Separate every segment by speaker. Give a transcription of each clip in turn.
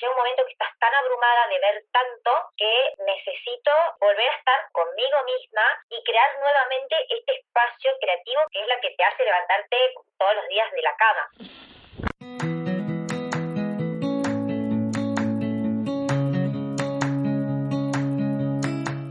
Speaker 1: Llega un momento que estás tan abrumada de ver tanto que necesito volver a estar conmigo misma y crear nuevamente este espacio creativo que es la que te hace levantarte todos los días de la cama.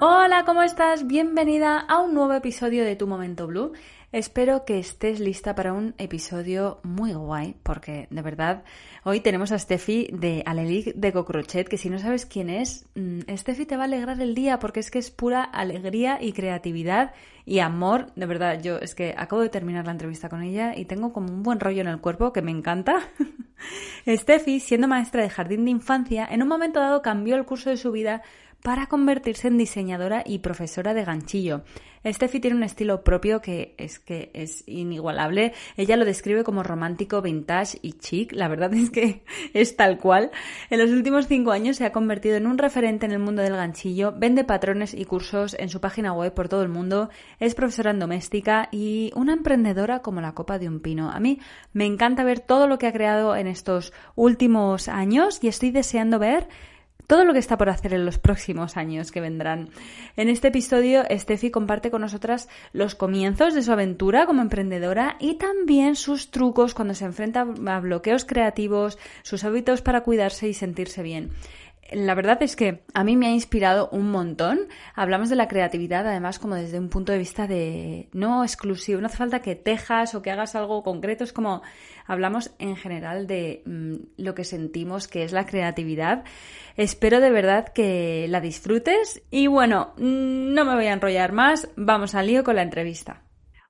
Speaker 2: Hola, ¿cómo estás? Bienvenida a un nuevo episodio de Tu Momento Blue. Espero que estés lista para un episodio muy guay, porque de verdad hoy tenemos a Steffi de Alelic de Cocrochet, que si no sabes quién es, mm, Steffi te va a alegrar el día porque es que es pura alegría y creatividad y amor. De verdad, yo es que acabo de terminar la entrevista con ella y tengo como un buen rollo en el cuerpo que me encanta. Steffi, siendo maestra de jardín de infancia, en un momento dado cambió el curso de su vida para convertirse en diseñadora y profesora de ganchillo. Steffi tiene un estilo propio que es que es inigualable. Ella lo describe como romántico, vintage y chic. La verdad es que es tal cual. En los últimos cinco años se ha convertido en un referente en el mundo del ganchillo, vende patrones y cursos en su página web por todo el mundo, es profesora en doméstica y una emprendedora como la copa de un pino. A mí me encanta ver todo lo que ha creado en estos últimos años y estoy deseando ver todo lo que está por hacer en los próximos años que vendrán. En este episodio, Steffi comparte con nosotras los comienzos de su aventura como emprendedora y también sus trucos cuando se enfrenta a bloqueos creativos, sus hábitos para cuidarse y sentirse bien. La verdad es que a mí me ha inspirado un montón. Hablamos de la creatividad, además, como desde un punto de vista de no exclusivo. No hace falta que tejas o que hagas algo concreto. Es como hablamos en general de mm, lo que sentimos que es la creatividad. Espero de verdad que la disfrutes. Y bueno, mm, no me voy a enrollar más. Vamos al lío con la entrevista.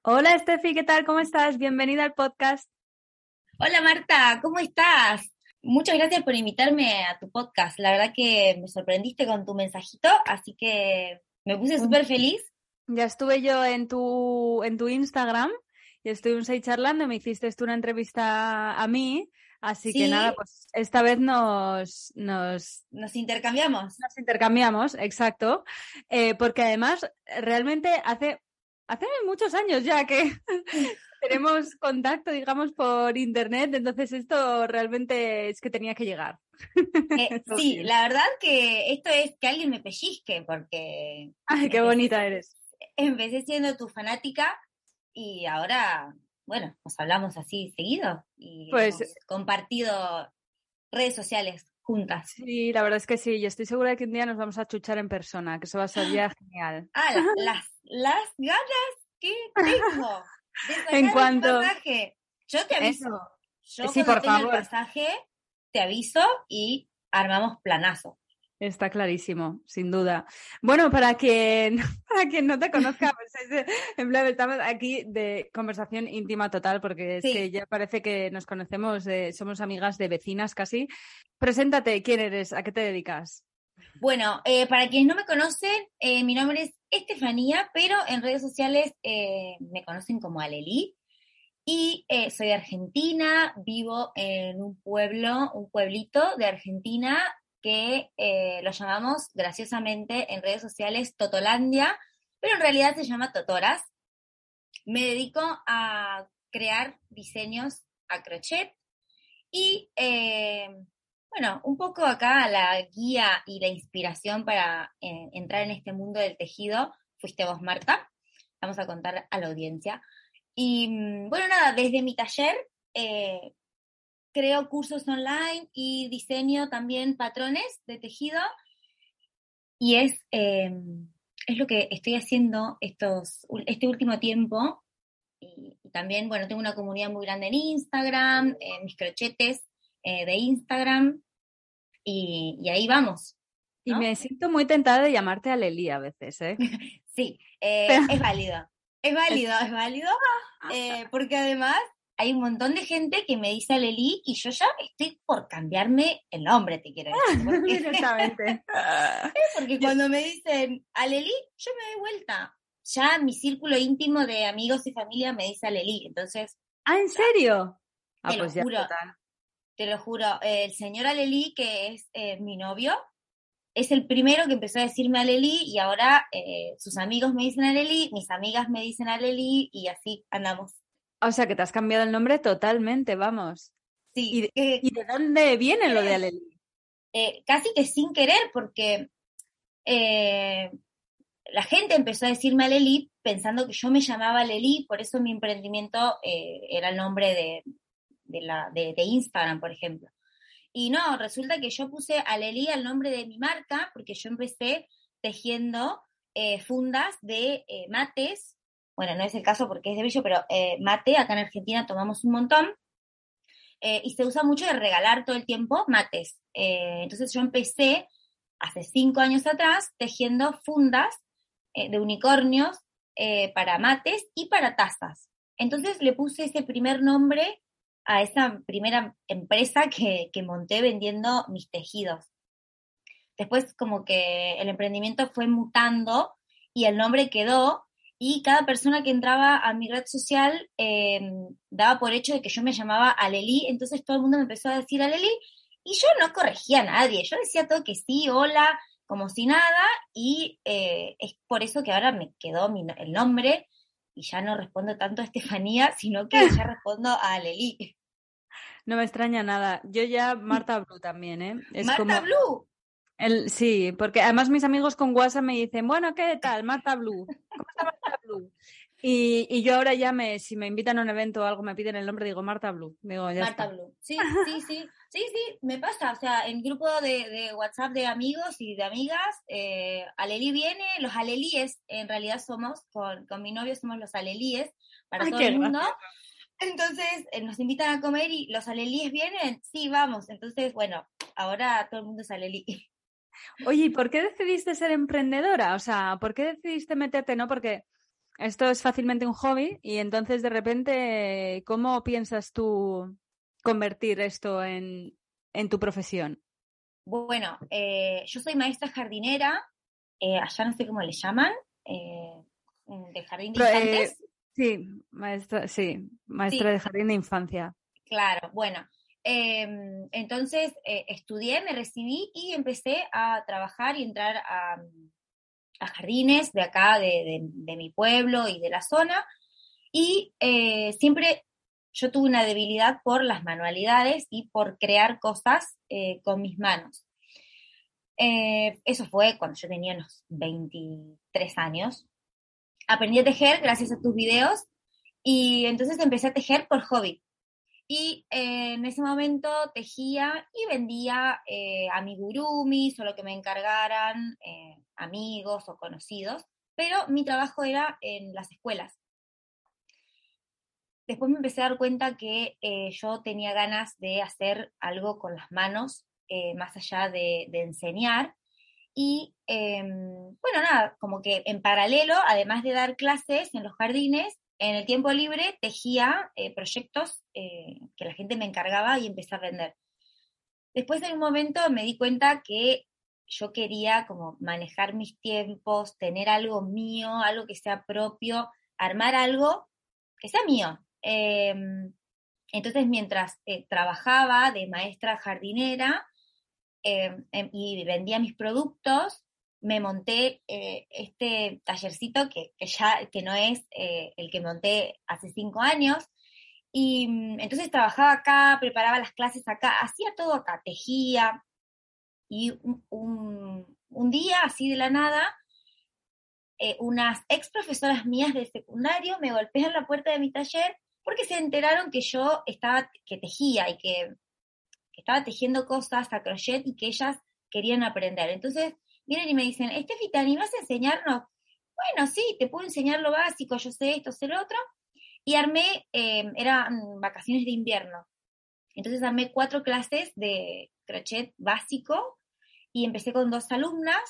Speaker 2: Hola, Steffi, ¿qué tal? ¿Cómo estás? Bienvenida al podcast.
Speaker 1: Hola, Marta, ¿cómo estás? Muchas gracias por invitarme a tu podcast. La verdad que me sorprendiste con tu mensajito, así que me puse súper feliz.
Speaker 2: Ya estuve yo en tu, en tu Instagram y estuvimos ahí charlando me hiciste tú una entrevista a mí. Así que nada, pues esta vez nos, nos...
Speaker 1: Nos intercambiamos.
Speaker 2: Nos intercambiamos, exacto. Eh, porque además, realmente hace, hace muchos años ya que tenemos contacto, digamos, por internet, entonces esto realmente es que tenía que llegar.
Speaker 1: Eh, sí, la verdad que esto es que alguien me pellizque, porque...
Speaker 2: Ay, qué bonita eres.
Speaker 1: Empecé siendo tu fanática y ahora, bueno, nos hablamos así seguido y pues, hemos compartido redes sociales juntas.
Speaker 2: Sí, la verdad es que sí, yo estoy segura de que un día nos vamos a chuchar en persona, que eso va a ser ya genial.
Speaker 1: Ah, las, las ganas que tengo.
Speaker 2: En cuanto.
Speaker 1: Yo te aviso. Yo sí, por favor. el pasaje, te aviso y
Speaker 3: armamos planazo.
Speaker 2: Está clarísimo, sin duda. Bueno, para quien, para quien no te conozca, pues en plan, estamos aquí de conversación íntima total, porque es que ya parece que nos conocemos, somos amigas de vecinas casi. Preséntate, ¿quién eres? ¿A qué te dedicas?
Speaker 3: Bueno, eh, para quienes no me conocen, eh, mi nombre es Estefanía, pero en redes sociales eh, me conocen como Aleli. Y soy de Argentina, vivo en un pueblo, un pueblito de Argentina que lo llamamos graciosamente en redes sociales Totolandia, pero en realidad se llama Totoras. Me dedico a crear diseños a crochet y, bueno, un poco acá la guía y la inspiración para eh, entrar en este mundo del tejido fuiste vos, Marta. Vamos a contar a la audiencia. Y mm, bueno, nada, desde mi taller creo cursos online y diseño también patrones de tejido. Y es, em, es lo que estoy haciendo estos, este último tiempo. Y, también, bueno, tengo una comunidad muy grande en Instagram, en mis crochetes eh, de Instagram. Y, ahí vamos.
Speaker 2: Y me siento muy tentada de llamarte a Leli a veces, ¿eh?
Speaker 3: sí, eh, es válido. Es válido, es válido, eh, porque además hay un montón de gente que me dice Aleli y yo ya estoy por cambiarme el nombre, te quiero decir. Porque,
Speaker 2: Directamente.
Speaker 3: porque cuando me dicen Aleli, yo me doy vuelta. Ya mi círculo íntimo de amigos y familia me dice Aleli, entonces...
Speaker 2: Ah, ¿en serio?
Speaker 3: Ah, te lo pues juro. Te lo juro. El señor Aleli, que es eh, mi novio, es el primero que empezó a decirme Aleli y ahora eh, sus amigos me dicen Aleli, mis amigas me dicen Aleli y así andamos.
Speaker 2: O sea, que te has cambiado el nombre totalmente, vamos.
Speaker 3: Sí.
Speaker 2: ¿Y, de dónde viene lo de Aleli?
Speaker 3: Eh, casi que sin querer, porque eh, la gente empezó a decirme Aleli pensando que yo me llamaba Aleli, por eso mi emprendimiento eh, era el nombre de, la, de, Instagram, por ejemplo. Y no, resulta que yo puse Aleli al nombre de mi marca, porque yo empecé tejiendo fundas de mates bueno, no es el caso porque es de bello, pero eh, mate, acá en Argentina tomamos un montón, eh, y se usa mucho de regalar todo el tiempo mates. Eh, entonces yo empecé hace cinco años atrás tejiendo fundas de unicornios para mates y para tazas. Entonces le puse ese primer nombre a esa primera empresa que, que monté vendiendo mis tejidos. Después como que el emprendimiento fue mutando y el nombre quedó y cada persona que entraba a mi red social em, daba por hecho de que yo me llamaba Aleli, entonces todo el mundo me empezó a decir Aleli y yo no corregía a nadie, yo decía todo que sí, hola, como si nada y eh, es por eso que ahora me quedó el nombre y ya no respondo tanto a Estefanía, sino que ya respondo a Aleli.
Speaker 2: No me extraña nada. Yo ya Marta Blue también, ¿eh?
Speaker 3: Marta Blue.
Speaker 2: El, sí, porque además mis amigos con WhatsApp me dicen, bueno, ¿qué tal? Marta Blue. ¿Cómo está Marta Blue? Y, y, yo ahora ya me, si me invitan a un evento o algo, me piden el nombre, digo Marta Blue. Digo, ya
Speaker 3: Marta Blue. Sí, sí, sí. Sí, sí, me pasa. O sea, en grupo de, de WhatsApp de amigos y de amigas, eh, Aleli viene, los alelíes, en realidad somos, con, con mi novio somos los alelíes para todo el mundo. Entonces eh, nos invitan a comer y los alelíes vienen, sí, vamos. Entonces, bueno, ahora todo el mundo es alelí.
Speaker 2: Oye, ¿y por qué decidiste ser emprendedora? O sea, ¿por qué decidiste meterte? No, porque esto es fácilmente un hobby y entonces de repente, ¿cómo piensas tú convertir esto en, tu profesión?
Speaker 3: Bueno, eh, yo soy maestra jardinera, eh, allá no sé cómo le llaman, eh, de jardín de infantes.
Speaker 2: Sí, maestra, sí, maestra de jardín de infancia.
Speaker 3: Claro, bueno, Em, entonces eh, estudié, me recibí y empecé a trabajar y entrar a, jardines de acá, de, mi pueblo y de la zona. Y eh, siempre yo tuve una debilidad por las manualidades y por crear cosas eh, con mis manos. eso fue cuando yo tenía unos 23 años. Aprendí a tejer gracias a tus videos y entonces empecé a tejer por hobby. Y eh, en ese momento tejía y vendía eh, amigurumis o lo que me encargaran eh, amigos o conocidos, pero mi trabajo era en las escuelas. Después me empecé a dar cuenta que yo tenía ganas de hacer algo con las manos eh, más allá de, enseñar. Y em, bueno, nada, como que en paralelo, además de dar clases en los jardines, en el tiempo libre tejía eh, proyectos que la gente me encargaba y empecé a vender. Después en un momento me di cuenta que yo quería como manejar mis tiempos, tener algo mío, algo que sea propio, armar algo que sea mío. Em, entonces, mientras eh, trabajaba de maestra jardinera em, em, y vendía mis productos, me monté eh, este tallercito que, ya que no es eh, el que monté hace cinco años. Y mm, entonces trabajaba acá, preparaba las clases acá, hacía todo acá, tejía. Y un, un día, así de la nada, unas ex profesoras mías de secundario me golpean la puerta de mi taller porque se enteraron que yo estaba, que tejía y que, estaba tejiendo cosas a crochet y que ellas querían aprender. Entonces vienen y me dicen, Estefi, ¿te animas a enseñarnos? Bueno, sí, te puedo enseñar lo básico, yo sé esto, sé lo otro. Y armé, eh, eran vacaciones de invierno. Entonces armé cuatro clases de crochet básico y empecé con dos alumnas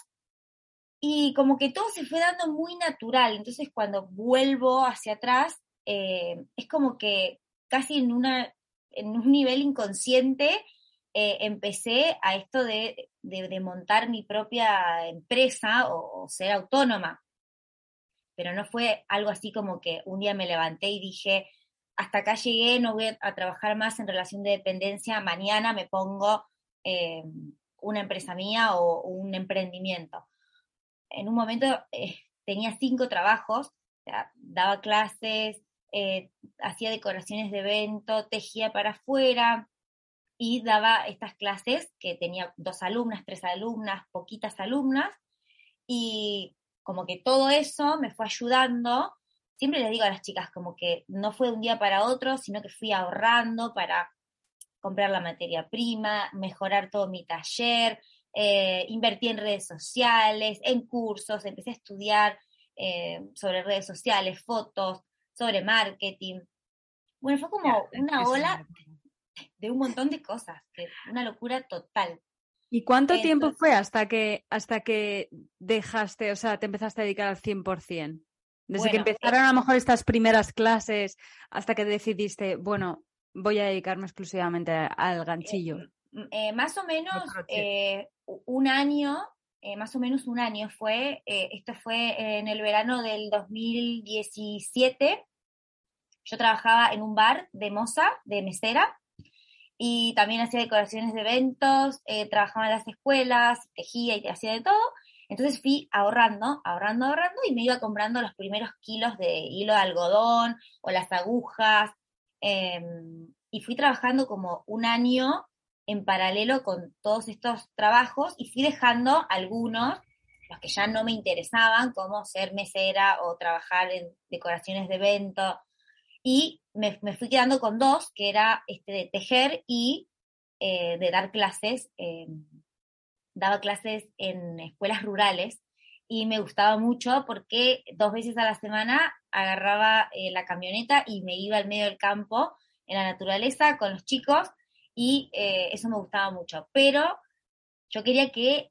Speaker 3: y como que todo se fue dando muy natural. Entonces cuando vuelvo hacia atrás, eh, es como que casi en, una, en un nivel inconsciente eh, empecé a esto de, montar mi propia empresa o, ser autónoma. Pero no fue algo así como que un día me levanté y dije, hasta acá llegué, no voy a trabajar más en relación de dependencia, mañana me pongo eh, una empresa mía o, un emprendimiento. En un momento tenía cinco trabajos, daba clases, eh, hacía decoraciones de evento, tejía para afuera y daba estas clases que tenía dos alumnas, tres alumnas, poquitas alumnas y como que todo eso me fue ayudando. Siempre les digo a las chicas como que no fue de un día para otro, sino que fui ahorrando para comprar la materia prima, mejorar todo mi taller, eh, invertí en redes sociales, en cursos, empecé a estudiar eh, sobre redes sociales, fotos, sobre marketing. Bueno, fue como una ola de un montón de cosas, una locura total.
Speaker 2: ¿Y cuánto tiempo fue hasta que, hasta que dejaste, o sea, te empezaste a dedicar al 100%? Desde que empezaron a lo mejor estas primeras clases hasta que decidiste, bueno, voy a dedicarme exclusivamente al ganchillo.
Speaker 3: Eh, eh, más o menos eh, un año eh, más o menos un año fue, eh, esto fue en el verano del 2017, yo trabajaba en un bar de moza, de mesera, y también hacía decoraciones de eventos, eh, trabajaba en las escuelas, tejía y hacía de todo. Entonces fui ahorrando, ahorrando, ahorrando y me iba comprando los primeros kilos de hilo de algodón o las agujas. Em, y fui trabajando como un año en paralelo con todos estos trabajos y fui dejando algunos, los que ya no me interesaban, como ser mesera o trabajar en decoraciones de evento. Y me, fui quedando con dos, que era este de tejer y eh, de dar clases. daba clases en escuelas rurales y me gustaba mucho porque dos veces a la semana agarraba eh, la camioneta y me iba al medio del campo en la naturaleza con los chicos y eh, eso me gustaba mucho. Pero yo quería que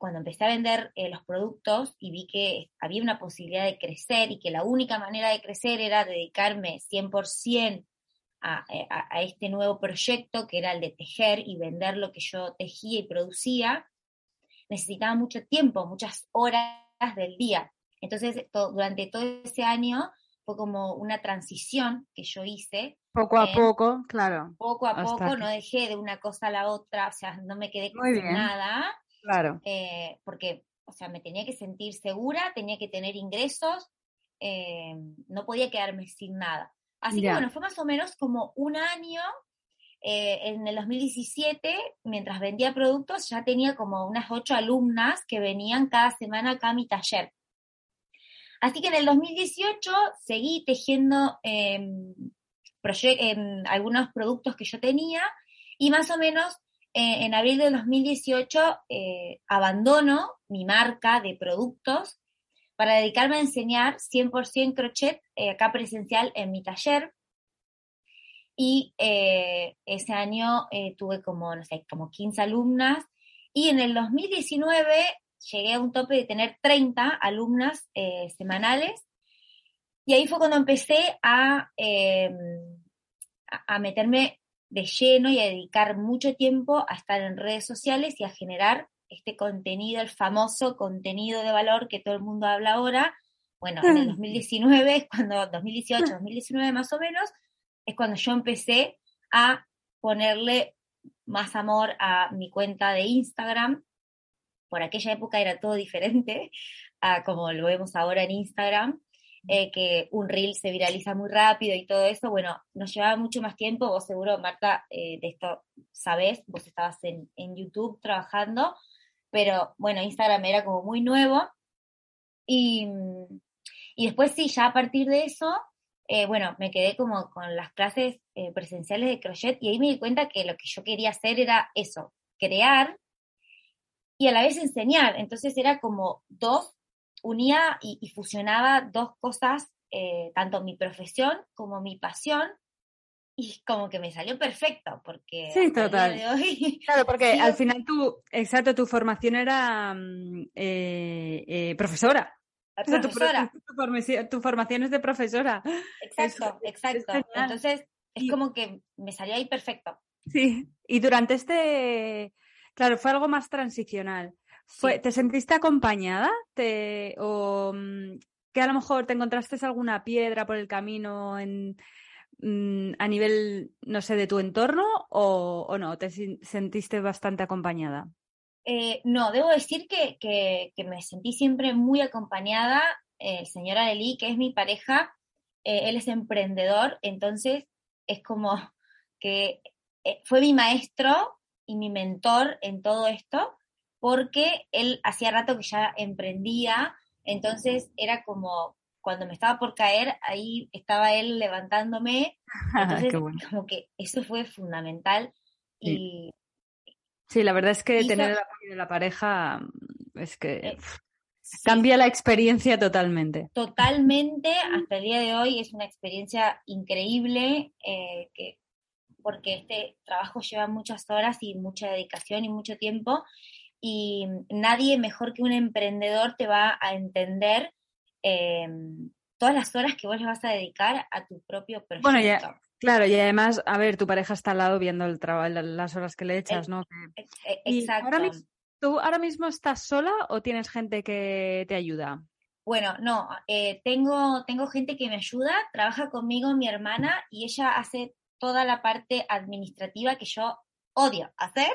Speaker 3: cuando empecé a vender eh, los productos y vi que había una posibilidad de crecer y que la única manera de crecer era dedicarme 100% a, eh, a, a, este nuevo proyecto que era el de tejer y vender lo que yo tejía y producía, necesitaba mucho tiempo, muchas horas del día. Entonces, durante todo ese año fue como una transición que yo hice
Speaker 2: poco a poco, claro.
Speaker 3: Poco a poco, no dejé de una cosa a la otra, o sea, no me quedé con nada.
Speaker 2: Claro.
Speaker 3: Eh, porque, o sea, me tenía que sentir segura, tenía que tener ingresos, eh, no podía quedarme sin nada. Así que bueno, fue más o menos como un año. Eh, en el 2017, mientras vendía productos, ya tenía como unas ocho alumnas que venían cada semana acá a mi taller. Así que en el 2018 seguí tejiendo en algunos productos que yo tenía y más o menos eh, en abril de 2018 eh, abandono mi marca de productos para dedicarme a enseñar 100% crochet eh, acá presencial en mi taller. Y eh, ese año tuve como, no sé, como 15 alumnas. Y en el 2019 llegué a un tope de tener 30 alumnas semanales. Y ahí fue cuando empecé a, em, a meterme de lleno y a dedicar mucho tiempo a estar en redes sociales y a generar este contenido, el famoso contenido de valor que todo el mundo habla ahora. Bueno, en el 2019 es cuando, 2018, 2019 más o menos, es cuando yo empecé a ponerle más amor a mi cuenta de Instagram. Por aquella época era todo diferente a como lo vemos ahora en Instagram. Eh, que un reel se viraliza muy rápido y todo eso, bueno, nos llevaba mucho más tiempo, vos seguro, Marta, eh, de esto sabés, vos estabas en, en, YouTube trabajando, pero bueno, Instagram era como muy nuevo. Y, y después sí, ya a partir de eso, eh, bueno, me quedé como con las clases presenciales de crochet y ahí me di cuenta que lo que yo quería hacer era eso, crear y a la vez enseñar, entonces era como dos unía y, fusionaba dos cosas, eh, tanto mi profesión como mi pasión, y como que me salió perfecto, porque...
Speaker 2: Sí, total. claro, porque al final tu, exacto, tu formación era mm, eh, eh, profesora.
Speaker 3: Profesora.
Speaker 2: Tu, formación es de profesora.
Speaker 3: Exacto, exacto. Entonces, es como que me salió ahí perfecto.
Speaker 2: Sí, y durante este, claro, fue algo más transicional. ¿Te sentiste acompañada? ¿Te, ¿O mm, que a lo mejor te encontraste alguna piedra por el camino en, mm, a nivel, no sé, de tu entorno o, no? ¿Te sentiste bastante acompañada?
Speaker 3: Eh, no, debo decir que, que, me sentí siempre muy acompañada. Eh, señora Leli, que es mi pareja, eh, él es emprendedor, entonces es como que fue mi maestro y mi mentor en todo esto porque él hacía rato que ya emprendía, entonces era como cuando me estaba por caer, ahí estaba él levantándome, entonces como que eso fue fundamental y...
Speaker 2: Sí, la verdad es que tener el apoyo de la pareja es que eh, cambia la experiencia totalmente.
Speaker 3: Totalmente, hasta el día de hoy es una experiencia increíble, eh, que, porque este trabajo lleva muchas horas y mucha dedicación y mucho tiempo, y nadie mejor que un emprendedor te va a entender em, todas las horas que vos le vas a dedicar a tu propio proyecto. Bueno,
Speaker 2: ya, claro, y además, a ver, tu pareja está al lado viendo el trabajo, las horas que le echas, ¿no?
Speaker 3: Exacto.
Speaker 2: ¿Tú ahora mismo estás sola o tienes gente que te ayuda?
Speaker 3: Bueno, no, eh, tengo, tengo gente que me ayuda, trabaja conmigo mi hermana y ella hace toda la parte administrativa que yo odio hacer.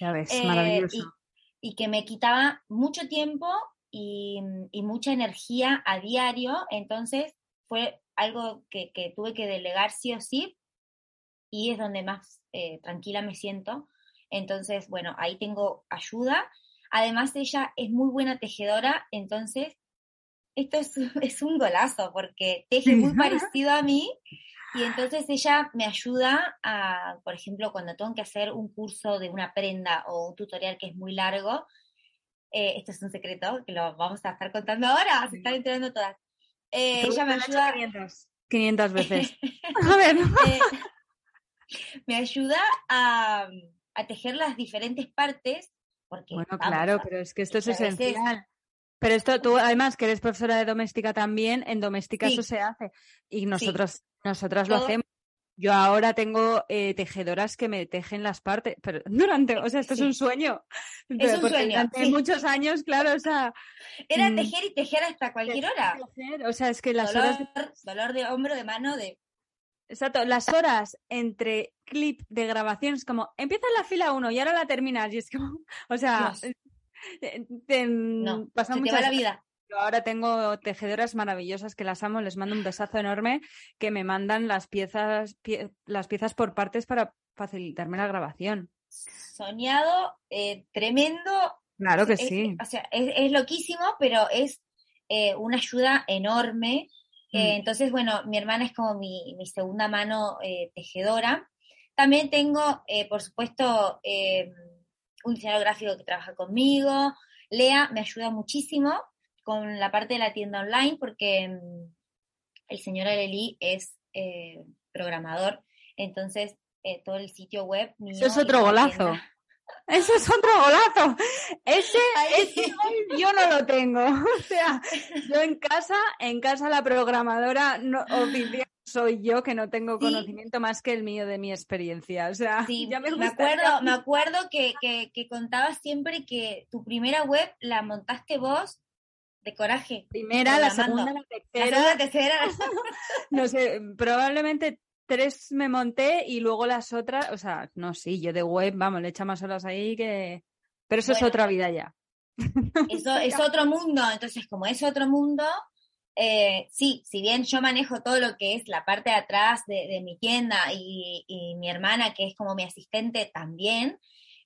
Speaker 2: Ya ves, eh, maravilloso
Speaker 3: y que me quitaba mucho tiempo y, mucha energía a diario, entonces fue algo que, tuve que delegar sí o sí y es donde más eh, tranquila me siento. Entonces, bueno, ahí tengo ayuda. Además, ella es muy buena tejedora, entonces esto es, es un golazo porque teje muy parecido a mí y entonces ella me ayuda a, por ejemplo, cuando tengo que hacer un curso de una prenda o un tutorial que es muy largo, eh, esto es un secreto que lo vamos a estar contando ahora, se están enterando todas. Eh, ella me ayuda...
Speaker 2: 500, 500 veces. a ver.
Speaker 3: Eh, me ayuda a, tejer las diferentes partes. Porque,
Speaker 2: bueno, claro, pero es que esto es esencial. Pero esto, tú además que eres profesora de doméstica también, en doméstica eso se hace. Y nosotros, nosotras lo hacemos. Yo ahora tengo eh, tejedoras que me tejen las partes, pero durante, o sea, esto es un sueño.
Speaker 3: Es un sueño.
Speaker 2: Durante muchos años, claro, o sea.
Speaker 3: Era mm, tejer y tejer hasta cualquier hora.
Speaker 2: o sea, es que las horas.
Speaker 3: Dolor de hombro, de mano, de.
Speaker 2: Exacto, las horas entre clip de grabaciones, como empieza la fila uno y ahora la terminas, y es como, o sea,
Speaker 3: te, no, pasa mucho la vida.
Speaker 2: Ahora tengo tejedoras maravillosas que las amo, les mando un besazo enorme que me mandan las piezas, las piezas por partes para facilitarme la grabación.
Speaker 3: Soñado, eh, tremendo.
Speaker 2: Claro que sí.
Speaker 3: O sea, es, loquísimo, pero es eh, una ayuda enorme. Mm. entonces, bueno, mi hermana es como mi, mi segunda mano eh, tejedora. También tengo, por supuesto, un diseñador gráfico que trabaja conmigo. Lea me ayuda muchísimo con la parte de la tienda online porque mm, el señor Areli es eh, programador, Entonces, eh, todo el sitio web mío.
Speaker 2: Eso es otro golazo. Eso es otro golazo. Ese, ese yo no lo tengo. O sea, yo en casa, en casa la programadora no, oficial soy yo que no tengo conocimiento más que el mío de mi experiencia. O sea,
Speaker 3: ya me, me, acuerdo, me acuerdo que, que, que, contabas siempre que tu primera web la montaste vos de coraje.
Speaker 2: Primera, la segunda, la tercera.
Speaker 3: La tercera.
Speaker 2: no sé, probablemente tres me monté y luego las otras, o sea, no, sí, yo de web, vamos, le echa más horas ahí que... Pero eso es otra vida ya.
Speaker 3: Eso es otro mundo, entonces como es otro mundo, eh, sí, si bien yo manejo todo lo que es la parte de atrás de, mi tienda y, mi hermana, que es como mi asistente también,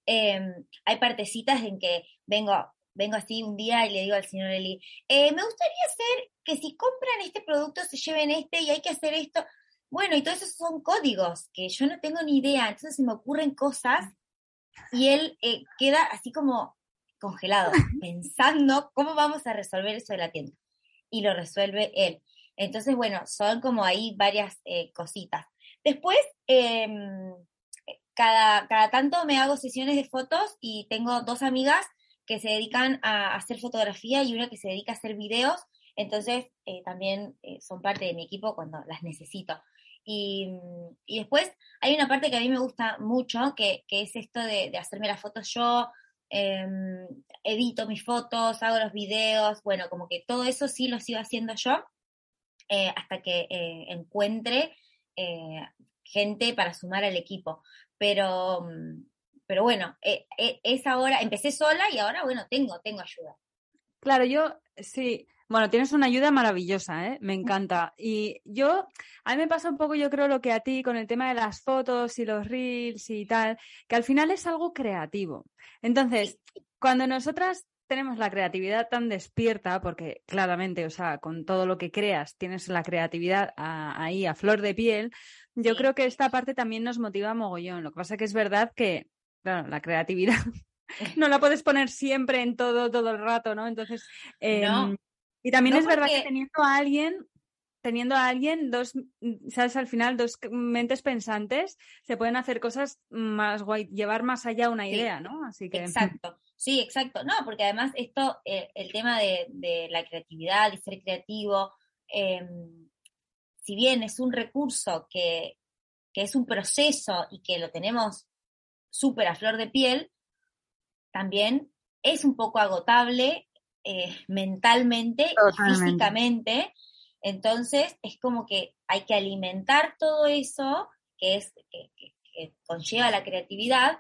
Speaker 3: em, hay partecitas en que vengo, vengo así un día y le digo al señor Eli, eh, me gustaría hacer que si compran este producto se lleven este y hay que hacer esto. Bueno, y todos esos son códigos que yo no tengo ni idea, entonces se me ocurren cosas y él eh, queda así como congelado, pensando cómo vamos a resolver eso de la tienda. Y lo resuelve él. Entonces, bueno, son como ahí varias eh, cositas. Después, em, cada, cada tanto me hago sesiones de fotos y tengo dos amigas que se dedican a hacer fotografía y una que se dedica a hacer videos. Entonces, eh, también son parte de mi equipo cuando las necesito. Y, después hay una parte que a mí me gusta mucho, que, es esto de, hacerme las fotos yo, em, edito mis fotos, hago los videos, bueno, como que todo eso sí lo sigo haciendo yo eh, hasta que eh, encuentre eh, gente para sumar al equipo. Pero, pero bueno, es ahora, empecé sola y ahora, bueno, tengo, tengo ayuda.
Speaker 2: Claro, yo sí, bueno, tienes una ayuda maravillosa, ¿eh? Me encanta. Y yo, a mí me pasa un poco, yo creo, lo que a ti con el tema de las fotos y los reels y tal, que al final es algo creativo. Entonces, cuando nosotras tenemos la creatividad tan despierta, porque claramente, o sea, con todo lo que creas, tienes la creatividad ahí a flor de piel, yo creo que esta parte también nos motiva mogollón. Lo que pasa que es verdad que, claro, la creatividad no la puedes poner siempre en todo, todo el rato, ¿no? Entonces, em, y también es verdad que teniendo a alguien, teniendo a alguien, dos, sabes, al final, dos mentes pensantes, se pueden hacer cosas más guay, llevar más allá una idea, ¿no? Así que.
Speaker 3: Exacto. Sí, exacto. No, porque además esto, eh, el tema de, la creatividad y ser creativo, em, si bien es un recurso que, que es un proceso y que lo tenemos súper a flor de piel, también es un poco agotable eh, mentalmente y físicamente. Entonces es como que hay que alimentar todo eso que es que, conlleva la creatividad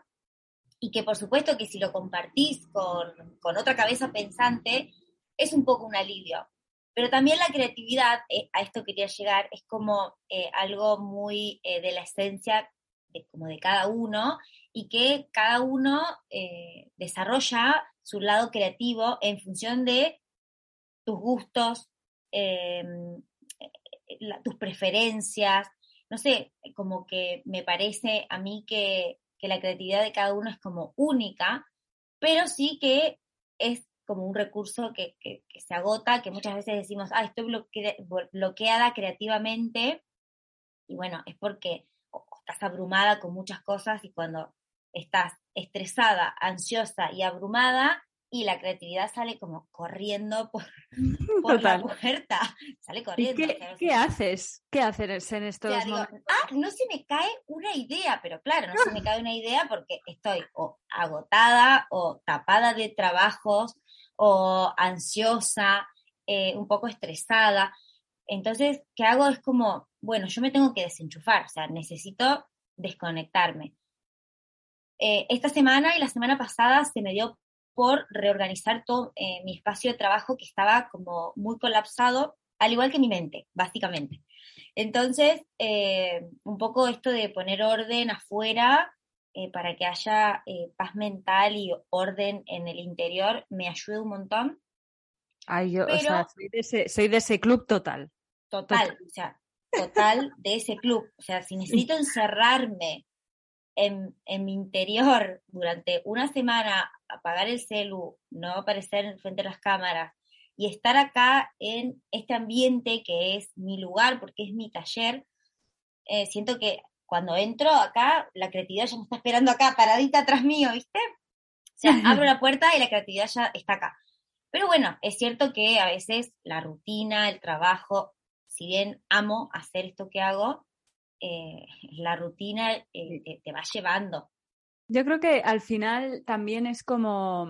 Speaker 3: y que por supuesto que si lo compartís con, otra cabeza pensante es un poco un alivio. Pero también la creatividad, eh, a esto quería llegar, es como eh, algo muy de la esencia de, como de cada uno y que cada uno desarrolla su lado creativo en función de tus gustos, em, tus preferencias. No sé, como que me parece a mí que, la creatividad de cada uno es como única, pero sí que es como un recurso que, se agota, que muchas veces decimos, ah, estoy bloqueada creativamente, y bueno, es porque estás abrumada con muchas cosas y cuando estás estresada, ansiosa y abrumada y la creatividad sale como corriendo por, la puerta, sale corriendo.
Speaker 2: ¿Qué, haces? ¿Qué haces en estos momentos?
Speaker 3: ah, no se me cae una idea, pero claro, no se me cae una idea porque estoy o agotada o tapada de trabajos o ansiosa, eh, un poco estresada. Entonces, ¿qué hago? Es como, bueno, yo me tengo que desenchufar, o sea, necesito desconectarme. Eh, esta semana y la semana pasada se me dio por reorganizar todo eh, mi espacio de trabajo que estaba como muy colapsado, al igual que mi mente, básicamente. Entonces, eh, un poco esto de poner orden afuera para que haya paz mental y orden en el interior me ayuda un montón.
Speaker 2: Ay, yo, o sea, soy de, ese, soy de ese club total.
Speaker 3: Total, o sea, total de ese club. O sea, si necesito encerrarme en, mi interior durante una semana, apagar el celu, no aparecer frente a las cámaras y estar acá en este ambiente que es mi lugar, porque es mi taller, eh, siento que cuando entro acá, la creatividad ya me está esperando acá, paradita atrás mío, ¿viste? O sea, abro la puerta y la creatividad ya está acá. Pero bueno, es cierto que a veces la rutina, el trabajo, si bien amo hacer esto que hago, eh, la rutina eh, te, va llevando.
Speaker 2: Yo creo que al final también es como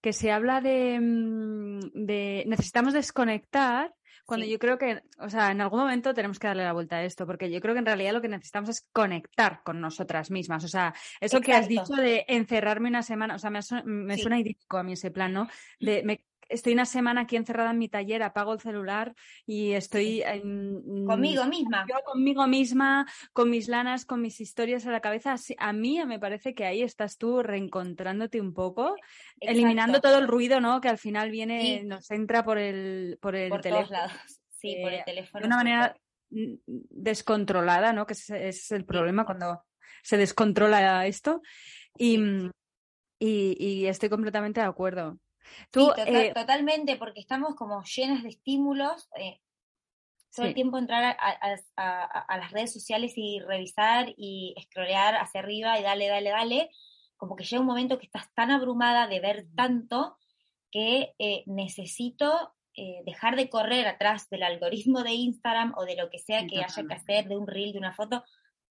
Speaker 2: que se habla de, mm, de necesitamos desconectar cuando yo creo que, o sea, en algún momento tenemos que darle la vuelta a esto, porque yo creo que en realidad lo que necesitamos es conectar con nosotras mismas. O sea, eso que has dicho de encerrarme una semana, o sea, me, me suena idílico a mí ese plan, ¿no? De me estoy una semana aquí encerrada en mi taller, apago el celular y estoy
Speaker 3: conmigo misma.
Speaker 2: Yo conmigo misma, con mis lanas, con mis historias a la cabeza. A mí me parece que ahí estás tú reencontrándote un poco, eliminando todo el ruido, ¿no? Que al final viene, nos entra por el, por el teléfono.
Speaker 3: Sí, por el eh, teléfono.
Speaker 2: De una manera descontrolada, ¿no? Que ese es el problema cuando se descontrola esto. Y, y, y, estoy completamente de acuerdo.
Speaker 3: Tú, eh, totalmente, porque estamos como llenas de estímulos. Eh, todo el tiempo entrar a, las redes sociales y revisar y scrollear hacia arriba y dale, dale, dale. Como que llega un momento que estás tan abrumada de ver tanto que eh, necesito dejar de correr atrás del algoritmo de Instagram o de lo que sea que haya que hacer, de un reel, de una foto,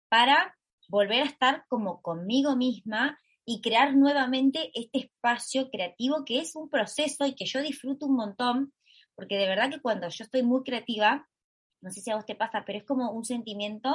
Speaker 3: para volver a estar como conmigo misma y crear nuevamente este espacio creativo que es un proceso y que yo disfruto un montón, porque de verdad que cuando yo estoy muy creativa, no sé si a vos te pasa, pero es como un sentimiento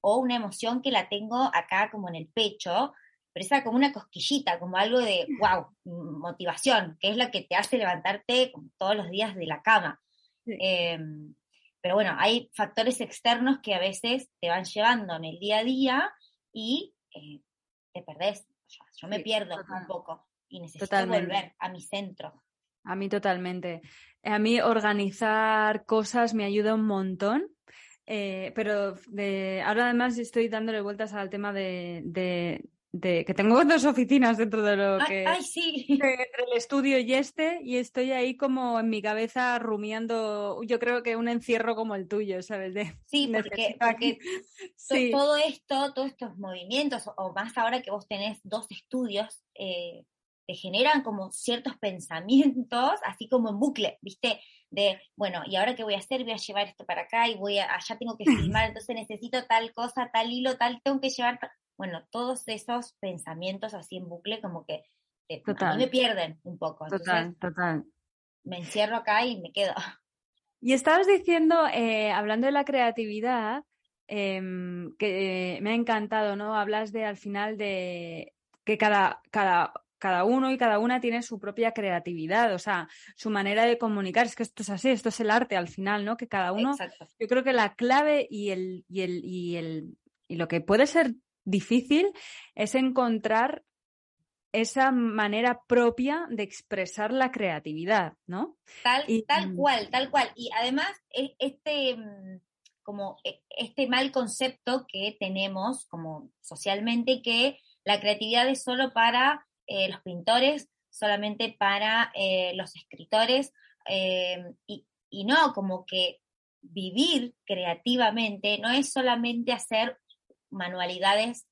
Speaker 3: o una emoción que la tengo acá como en el pecho, pero es como una cosquillita, como algo de, wow, motivación, que es lo que te hace levantarte todos los días de la cama. Em, pero bueno, hay factores externos que a veces te van llevando en el día a día y eh, te perdés yo me pierdo un poco y necesito volver a mi centro.
Speaker 2: A mí totalmente. A mí organizar cosas me ayuda un montón. Eh, pero de, ahora además estoy dándole vueltas al tema de, que tengo dos oficinas dentro de lo que
Speaker 3: ay, sí.
Speaker 2: entre el estudio y este y estoy ahí como en mi cabeza rumiando yo creo que un encierro como el tuyo sabes de
Speaker 3: sí porque, todo esto todos estos movimientos o más ahora que vos tenés dos estudios eh, te generan como ciertos pensamientos así como en bucle viste de bueno y ahora qué voy a hacer voy a llevar esto para acá y voy a allá tengo que filmar entonces necesito tal cosa tal hilo tal tengo que llevar bueno, todos esos pensamientos así en bucle como que me pierden un poco.
Speaker 2: total, total.
Speaker 3: Me encierro acá y me quedo.
Speaker 2: Y estabas diciendo, eh, hablando de la creatividad, em, que me ha encantado, ¿no? Hablas de al final de que cada, cada, cada uno y cada una tiene su propia creatividad, o sea, su manera de comunicar. Es que esto es así, esto es el arte al final, ¿no? Que cada uno. Yo creo que la clave y el, y el, y el, y lo que puede ser difícil es encontrar esa manera propia de expresar la creatividad, ¿no?
Speaker 3: Tal, tal mm. cual, tal cual. Y además, e, este, mm, como e, este mal concepto que tenemos como socialmente que la creatividad es solo para eh, los pintores, solamente para eh, los escritores, eh, y, y no, como que vivir creativamente no es solamente hacer manualidades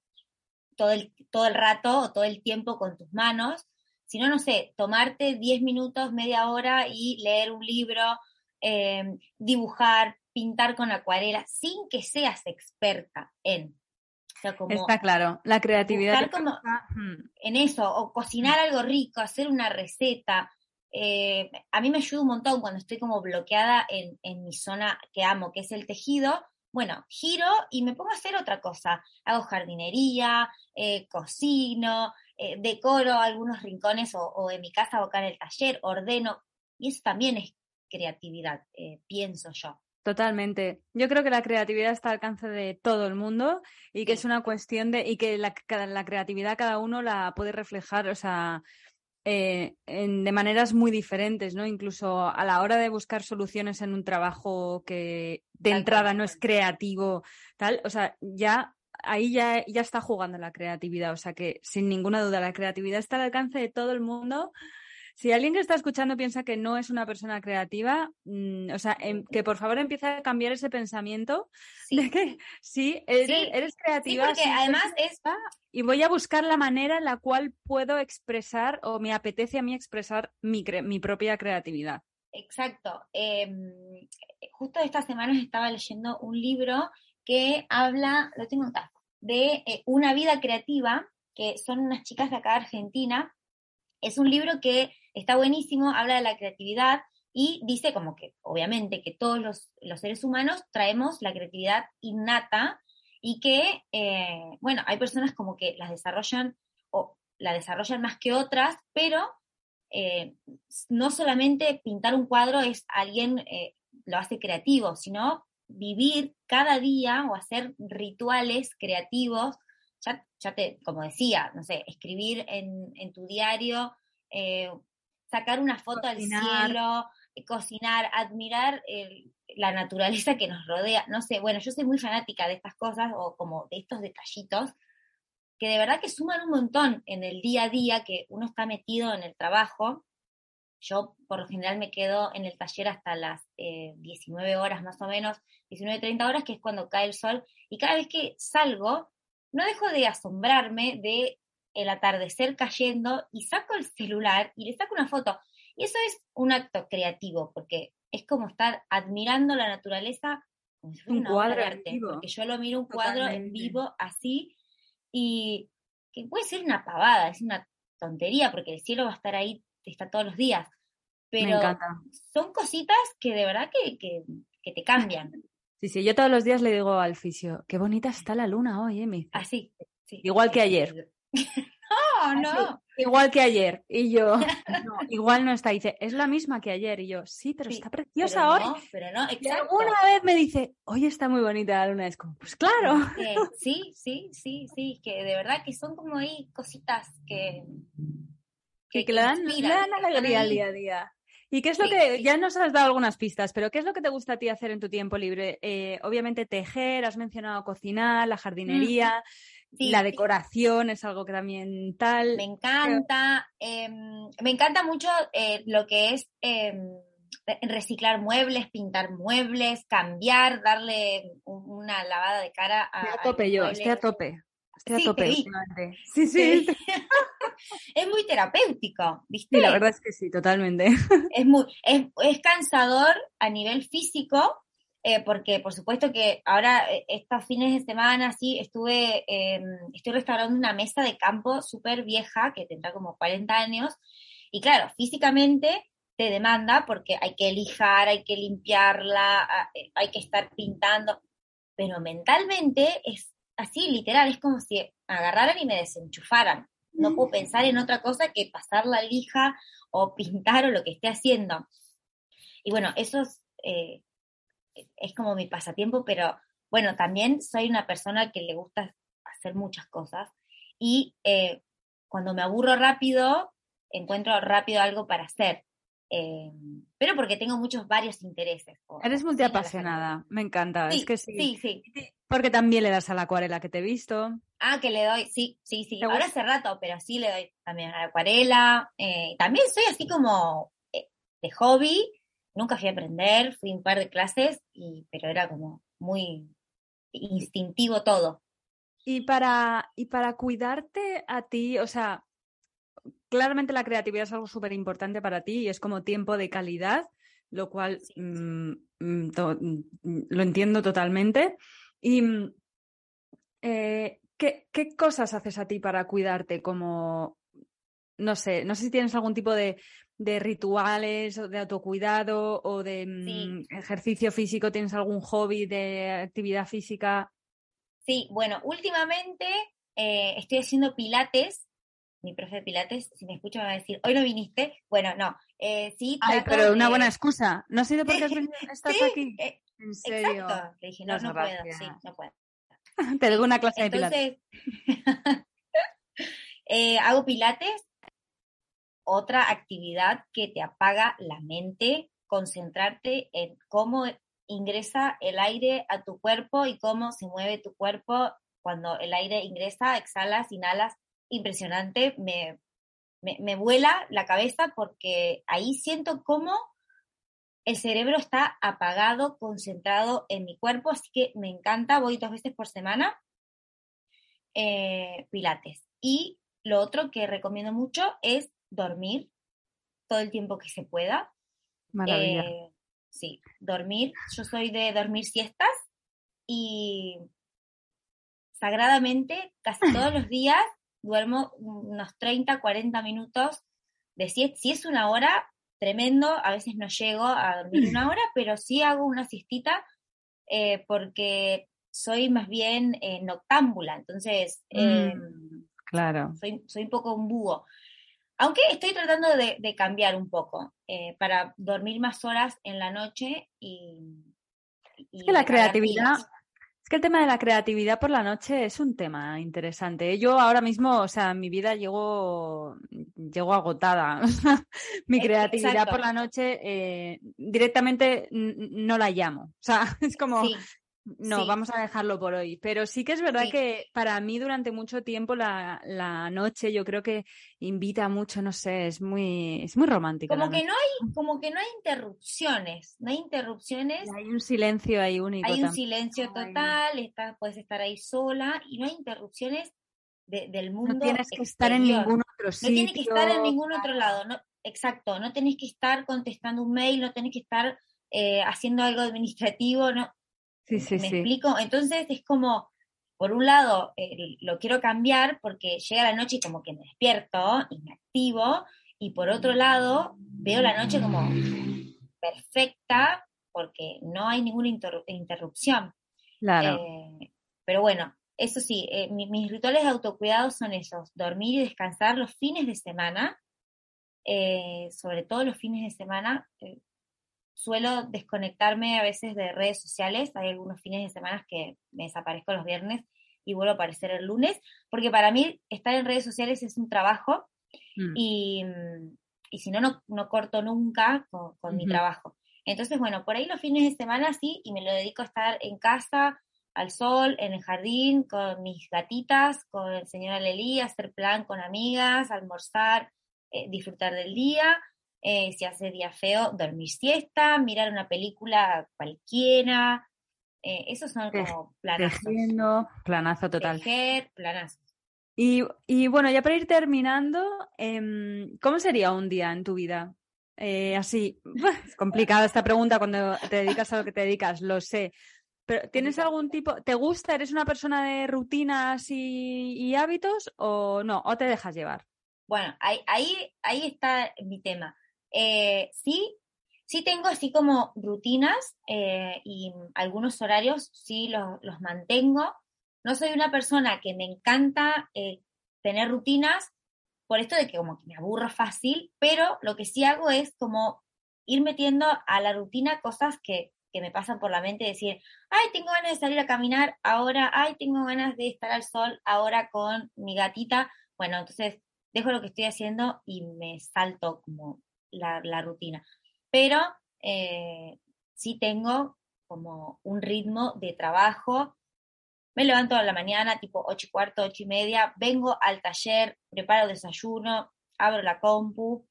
Speaker 3: todo el, todo el rato o todo el tiempo con tus manos, sino, no sé, tomarte 10 minutos, media hora y leer un libro, em, dibujar, pintar con acuarela, sin que seas experta en.
Speaker 2: Está claro, la creatividad.
Speaker 3: en eso, o cocinar algo rico, hacer una receta. Eh, a mí me ayuda un montón cuando estoy como bloqueada en, en mi zona que amo, que es el tejido, bueno, giro y me pongo a hacer otra cosa. Hago jardinería, eh, cocino, eh, decoro algunos rincones o, en mi casa o acá en el taller, ordeno. Y eso también es creatividad, eh, pienso yo.
Speaker 2: Totalmente. Yo creo que la creatividad está al alcance de todo el mundo y que es una cuestión de, y que la, la creatividad cada uno la puede reflejar, o sea, eh, de maneras muy diferentes, ¿no? Incluso a la hora de buscar soluciones en un trabajo que de entrada no es creativo, tal, o sea, ya ahí ya, ya está jugando la creatividad, o sea que sin ninguna duda la creatividad está al alcance de todo el mundo Si alguien que está escuchando piensa que no es una persona creativa, mm, o sea, em, que por favor empiece a cambiar ese pensamiento de que sí, eres, creativa.
Speaker 3: porque además es...
Speaker 2: Y voy a buscar la manera en la cual puedo expresar o me apetece a mí expresar mi, mi propia creatividad.
Speaker 3: Exacto. Em, justo esta semana estaba leyendo un libro que habla, lo tengo acá, de eh, una vida creativa, que son unas chicas de acá de Argentina. Es un libro que está buenísimo, habla de la creatividad y dice como que, obviamente, que todos los, seres humanos traemos la creatividad innata y que, eh, bueno, hay personas como que las desarrollan o la desarrollan más que otras, pero eh, no solamente pintar un cuadro es alguien lo hace creativo, sino vivir cada día o hacer rituales creativos, ya, ya te, como decía, no sé, escribir en, tu diario, eh, sacar una foto al cielo, eh, cocinar, admirar la naturaleza que nos rodea, no sé, bueno, yo soy muy fanática de estas cosas o como de estos detallitos que de verdad que suman un montón en el día a día que uno está metido en el trabajo yo por lo general me quedo en el taller hasta las 19 eh, horas más o menos, 19, 30 horas, que es cuando cae el sol. Y cada vez que salgo, no dejo de asombrarme de el atardecer cayendo y saco el celular y le saco una foto. Y eso es un acto creativo, porque es como estar admirando la naturaleza como si fuera un cuadro de arte, porque yo lo miro un cuadro en vivo así y que puede ser una pavada, es una tontería, porque el cielo va a estar ahí está todos los días. Pero son cositas que de verdad que, que, te cambian.
Speaker 2: Sí, sí, yo todos los días le digo al fisio, qué bonita está la luna hoy, ¿eh?
Speaker 3: Así.
Speaker 2: Igual que ayer.
Speaker 3: no, no.
Speaker 2: Igual que ayer. Y yo, no, igual no está. dice, es la misma que ayer. Y yo, sí, pero está preciosa hoy.
Speaker 3: pero no, exacto. Y
Speaker 2: alguna vez me dice, hoy está muy bonita la luna. Es como, pues claro.
Speaker 3: Sí, sí, sí, sí, que de verdad que son como ahí cositas que,
Speaker 2: que, le dan, le dan alegría al día a día. ¿Y qué es lo que, ya nos has dado algunas pistas, pero qué es lo que te gusta a ti hacer en tu tiempo libre? Eh, obviamente tejer, has mencionado cocinar, la jardinería, la decoración es algo que también tal.
Speaker 3: Me encanta, em, me encanta mucho eh, lo que es em, reciclar muebles, pintar muebles, cambiar, darle una lavada de cara a...
Speaker 2: Estoy a tope yo, estoy a tope. Estoy a tope.
Speaker 3: Sí, sí. es muy terapéutico, ¿viste?
Speaker 2: Sí, la verdad es que sí, totalmente.
Speaker 3: es, muy, es, es cansador a nivel físico, eh, porque por supuesto que ahora, eh, estos fines de semana, sí, estuve, eh, estoy restaurando una mesa de campo súper vieja, que tendrá como 40 años, y claro, físicamente te demanda porque hay que lijar, hay que limpiarla, hay que estar pintando, pero mentalmente es así, literal, es como si agarraran y me desenchufaran. No puedo pensar en otra cosa que pasar la lija o pintar o lo que esté haciendo. Y bueno, eso es, eh, es como mi pasatiempo, pero bueno, también soy una persona que le gusta hacer muchas cosas y eh, cuando me aburro rápido, encuentro rápido algo para hacer. Eh, pero porque tengo muchos varios intereses.
Speaker 2: Eres multiapasionada, me encanta.
Speaker 3: Sí,
Speaker 2: es que sí.
Speaker 3: Sí, sí.
Speaker 2: Porque también le das a la acuarela que te he visto.
Speaker 3: Ah, que le doy, sí, sí, sí. Ahora hace rato, pero sí le doy también a la acuarela. Eh, también soy así como eh, de hobby. Nunca fui a aprender, fui un par de clases, y, pero era como muy instintivo todo.
Speaker 2: Y para, y para cuidarte a ti, o sea, claramente la creatividad es algo súper importante para ti y es como tiempo de calidad, lo cual mm, mm, mm, lo entiendo totalmente. Y eh, ¿qué, cosas haces a ti para cuidarte? Como, no sé, no sé si tienes algún tipo de, rituales o de autocuidado o de ejercicio físico, ¿tienes algún hobby de actividad física?
Speaker 3: Sí, bueno, últimamente eh, estoy haciendo pilates mi profe de Pilates, si me escucha me va a decir, hoy no viniste. Bueno, no, eh, sí.
Speaker 2: Ay, pero una buena excusa. No ha sido porque estás aquí.
Speaker 3: Eh, en serio. Exacto. Le dije, no, no, puedo, sí, no puedo.
Speaker 2: Te doy una clase de Pilates.
Speaker 3: eh, hago Pilates, otra actividad que te apaga la mente, concentrarte en cómo ingresa el aire a tu cuerpo y cómo se mueve tu cuerpo cuando el aire ingresa, exhalas, inhalas impresionante, me, me, vuela la cabeza porque ahí siento cómo el cerebro está apagado, concentrado en mi cuerpo, así que me encanta, voy dos veces por semana, eh, pilates. Y lo otro que recomiendo mucho es dormir todo el tiempo que se pueda.
Speaker 2: Maravilla.
Speaker 3: Eh, sí, dormir. Yo soy de dormir siestas y sagradamente casi todos los días duermo unos 30, 40 minutos de siesta. Si es una hora, tremendo, a veces no llego a dormir una hora, pero sí hago una siestita eh, porque soy más bien eh, noctámbula, entonces mm, em,
Speaker 2: claro.
Speaker 3: soy, soy un poco un búho. Aunque estoy tratando de, cambiar un poco eh, para dormir más horas en la noche y...
Speaker 2: es que la creatividad, es que el tema de la creatividad por la noche es un tema interesante. Yo ahora mismo, o sea, en mi vida llego, llego agotada. mi creatividad por la noche eh, directamente no la llamo. O sea, es como, no, vamos a dejarlo por hoy. Pero sí que es verdad que para mí durante mucho tiempo la, la, noche yo creo que invita mucho, no sé, es muy, es muy romántico.
Speaker 3: Como que no hay, como que no hay interrupciones, no hay interrupciones.
Speaker 2: Hay un silencio ahí único.
Speaker 3: Hay un silencio total, estás, puedes estar ahí sola y no hay interrupciones del mundo.
Speaker 2: No tienes que estar en ningún otro sitio.
Speaker 3: No tienes que estar en ningún otro lado. No, exacto, no tenés que estar contestando un mail, no tenés que estar eh, haciendo algo administrativo, no
Speaker 2: Sí, sí,
Speaker 3: ¿Me
Speaker 2: sí.
Speaker 3: explico? Entonces es como, por un lado, eh, lo quiero cambiar porque llega la noche y como que me despierto y me activo, y por otro lado, veo la noche como perfecta porque no hay ninguna interrupción.
Speaker 2: Claro.
Speaker 3: Eh, pero bueno, eso sí, eh, mis rituales de autocuidado son esos, dormir y descansar los fines de semana, sobre todo los fines de semana, suelo desconectarme a veces de redes sociales. Hay algunos fines de semana que me desaparezco los viernes y vuelvo a aparecer el lunes, porque para mí estar en redes sociales es un trabajo mm. y, si no, no, corto nunca con, mi trabajo. Entonces, bueno, por ahí los fines de semana sí, y me lo dedico a estar en casa, al sol, en el jardín, con mis gatitas, con el señor Alelí, hacer plan con amigas, almorzar, eh, disfrutar del día eh, si hace día feo, dormir siesta, mirar una película cualquiera. Eh, esos son como planazos.
Speaker 2: planazo total.
Speaker 3: Tejer, planazos.
Speaker 2: Y, y, bueno, ya para ir terminando, em, ¿cómo sería un día en tu vida? Eh, así, es complicada esta pregunta cuando te dedicas a lo que te dedicas, lo sé. Pero ¿tienes algún tipo, te gusta, eres una persona de rutinas y, y hábitos o no? ¿O te dejas llevar?
Speaker 3: Bueno, ahí, ahí, ahí está mi tema. Eh, sí, sí tengo así como rutinas eh, y algunos horarios sí los, mantengo. No soy una persona que me encanta eh, tener rutinas por esto de que como que me aburro fácil, pero lo que sí hago es como ir metiendo a la rutina cosas que, que me pasan por la mente, decir, ay, tengo ganas de salir a caminar ahora, ay, tengo ganas de estar al sol ahora con mi gatita. Bueno, entonces dejo lo que estoy haciendo y me salto como la, rutina. Pero eh, sí tengo como un ritmo de trabajo. Me levanto a la mañana, tipo ocho y cuarto, ocho y media, vengo al taller, preparo desayuno, abro la compu,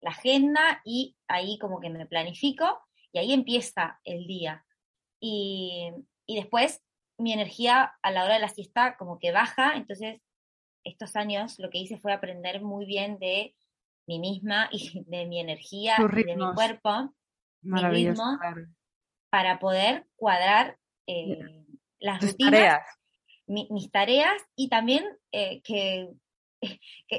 Speaker 3: la agenda y ahí como que me planifico y ahí empieza el día. Y, y después mi energía a la hora de la siesta como que baja, entonces estos años lo que hice fue aprender muy bien de mí misma y de mi energía y de mi cuerpo, mi ritmo, para poder cuadrar eh, las rutinas, mis tareas y también eh, que,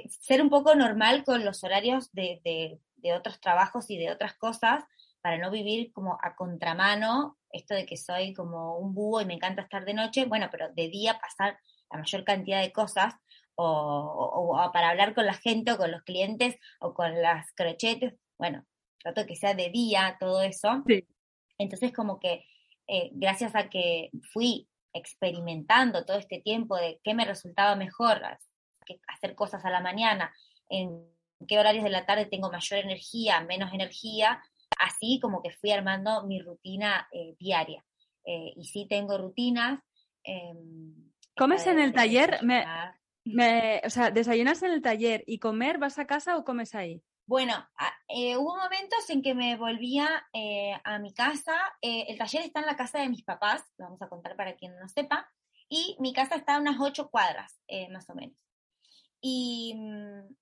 Speaker 3: ser un poco normal con los horarios de, de, otros trabajos y de otras cosas para no vivir como a contramano, esto de que soy como un búho y me encanta estar de noche, bueno, pero de día pasar la mayor cantidad de cosas o, para hablar con la gente o con los clientes o con las crochetes, bueno, trato que sea de día, todo eso. Entonces como que eh, gracias a que fui experimentando todo este tiempo de qué me resultaba mejor, hacer cosas a la mañana, en qué horarios de la tarde tengo mayor energía, menos energía, así como que fui armando mi rutina eh, diaria. Eh, y sí tengo rutinas.
Speaker 2: Em, ¿Comes en el taller? Me, o sea, ¿desayunas en el taller y comer vas a casa o comes ahí?
Speaker 3: Bueno, eh, hubo momentos en que me volvía eh, a mi casa. Eh, el taller está en la casa de mis papás, lo vamos a contar para quien no sepa, y mi casa está a unas ocho cuadras, más o menos. Y mm,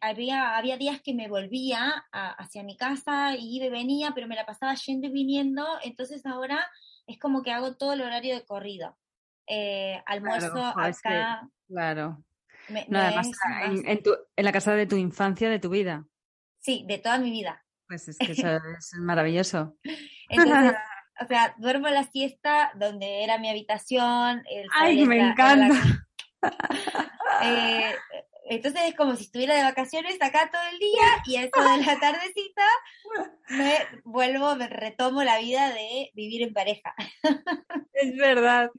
Speaker 3: había, había días que me volvía hacia mi casa y iba y venía, pero me la pasaba yendo y viniendo, entonces ahora es como que hago todo el horario de corrido. Almuerzo acá.
Speaker 2: claro en, la casa de tu infancia, de tu vida.
Speaker 3: Sí, de toda mi vida.
Speaker 2: Pues es que eso es maravilloso.
Speaker 3: Entonces, o sea, duermo la siesta donde era mi habitación.
Speaker 2: ¡Ay, me encanta!
Speaker 3: Eh, entonces es como si estuviera de vacaciones acá todo el día y a eso de la tardecita me vuelvo, me retomo la vida de vivir en pareja.
Speaker 2: Es verdad.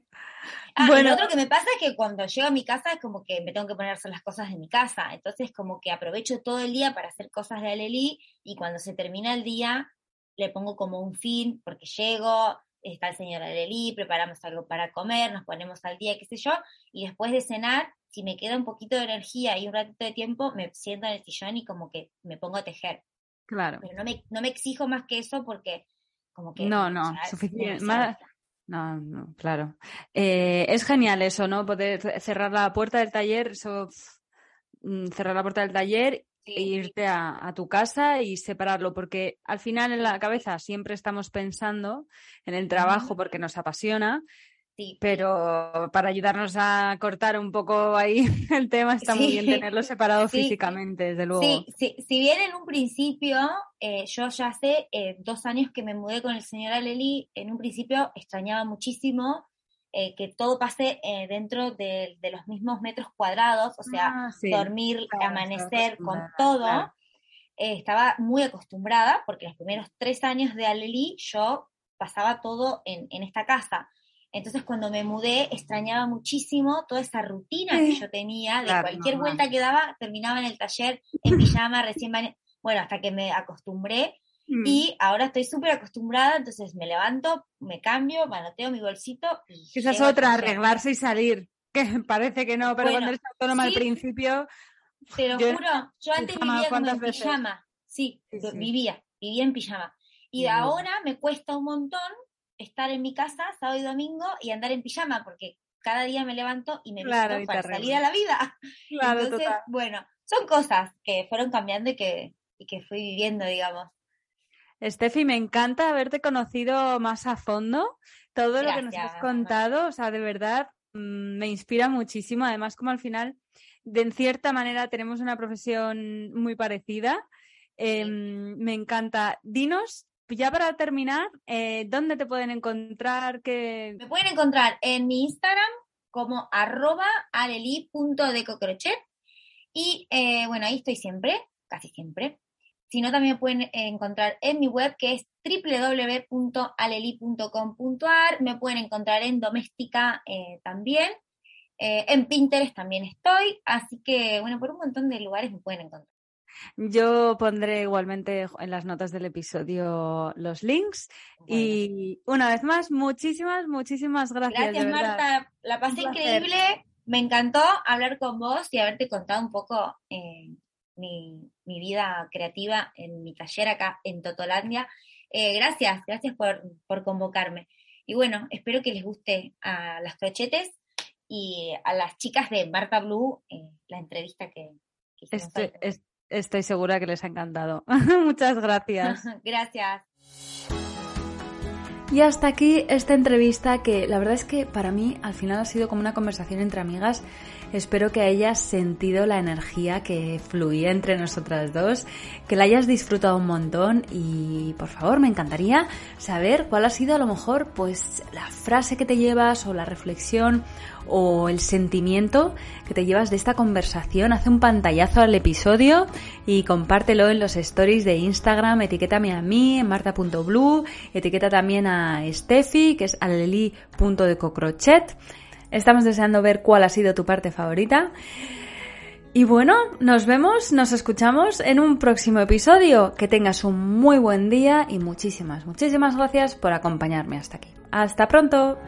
Speaker 3: Ah, bueno. y lo otro que me pasa es que cuando llego a mi casa es como que me tengo que poner a hacer las cosas de mi casa. Entonces como que aprovecho todo el día para hacer cosas de Aleli y cuando se termina el día le pongo como un fin porque llego, está el señor Aleli, preparamos algo para comer, nos ponemos al día, qué sé yo, y después de cenar, si me queda un poquito de energía y un ratito de tiempo, me siento en el sillón y como que me pongo a tejer.
Speaker 2: Claro.
Speaker 3: Pero no me, no me exijo más que eso porque como que...
Speaker 2: No, no, suficiente. No, no, claro. Eh, es genial eso, ¿no? Poder cerrar la puerta del taller, eso, mm, cerrar la puerta del taller e irte a, tu casa y separarlo, porque al final en la cabeza siempre estamos pensando en el trabajo porque nos apasiona, Sí. Pero para ayudarnos a cortar un poco ahí el tema, está muy bien tenerlo separado físicamente, desde luego.
Speaker 3: Sí, sí, si bien en un principio, eh, yo ya hace eh, dos años que me mudé con el señor Aleli, en un principio extrañaba muchísimo eh, que todo pase dentro de, los mismos metros cuadrados, o sea, ah, dormir, amanecer, con todo. estaba muy acostumbrada, porque los primeros tres años de Aleli yo pasaba todo en, en esta casa entonces cuando me mudé extrañaba muchísimo toda esa rutina que yo tenía, de cualquier vuelta que daba, terminaba en el taller en pijama, recién bueno, hasta que me acostumbré. Mm. y ahora estoy súper acostumbrada, entonces me levanto, me cambio, manoteo mi bolsito.
Speaker 2: Y Esa es otra, arreglarse y salir, que parece que no, pero cuando eres autónoma al principio...
Speaker 3: Te lo juro, yo antes vivía como en pijama, sí, vivía, vivía en pijama. Y ahora me cuesta un montón estar en mi casa sábado y domingo y andar en pijama, porque cada día me levanto y me visto para salir a la vida. Entonces, bueno, son cosas que fueron cambiando y que, y que fui viviendo, digamos.
Speaker 2: Steffi, me encanta haberte conocido más a fondo. Todo lo que nos has contado, o sea, de verdad, mm, me inspira muchísimo. Además, como al final, de en cierta manera, tenemos una profesión muy parecida. Em, me encanta. Dinos ya para terminar, eh, ¿dónde te pueden encontrar?
Speaker 3: Me pueden encontrar en mi Instagram como arroba areli.decocrochet y eh, bueno, ahí estoy siempre, casi siempre. Si no, también me pueden encontrar en mi web que es www.aleli.com.ar. Me pueden encontrar en Doméstica eh, también. en Pinterest también estoy. Así que, bueno, por un montón de lugares me pueden encontrar.
Speaker 2: Yo pondré igualmente en las notas del episodio los links. Y una vez más, muchísimas, muchísimas gracias.
Speaker 3: Gracias, Marta. La pasé increíble. Me encantó hablar con vos y haberte contado un poco eh, mi, vida creativa en mi taller acá en Totolandia. Eh, gracias, gracias por, convocarme. Y bueno, espero que les guste a las crochetes y a las chicas de Marta Blue eh, la entrevista que, que
Speaker 2: hicimos. Estoy segura que les ha encantado. Muchas gracias.
Speaker 3: gracias.
Speaker 2: Y hasta aquí esta entrevista que la verdad es que para mí al final ha sido como una conversación entre amigas. Espero que hayas sentido la energía que fluía entre nosotras dos, que la hayas disfrutado un montón y por favor me encantaría saber cuál ha sido a lo mejor pues la frase que te llevas o la reflexión o el sentimiento que te llevas de esta conversación. Haz un pantallazo al episodio y compártelo en los stories de Instagram. Etiquétame a mí, en marta.blue. Etiqueta también a Steffi, que es aleli.decocrochet. Estamos deseando ver cuál ha sido tu parte favorita. Y bueno, nos vemos, nos escuchamos en un próximo episodio. Que tengas un muy buen día y muchísimas, muchísimas gracias por acompañarme hasta aquí. Hasta pronto.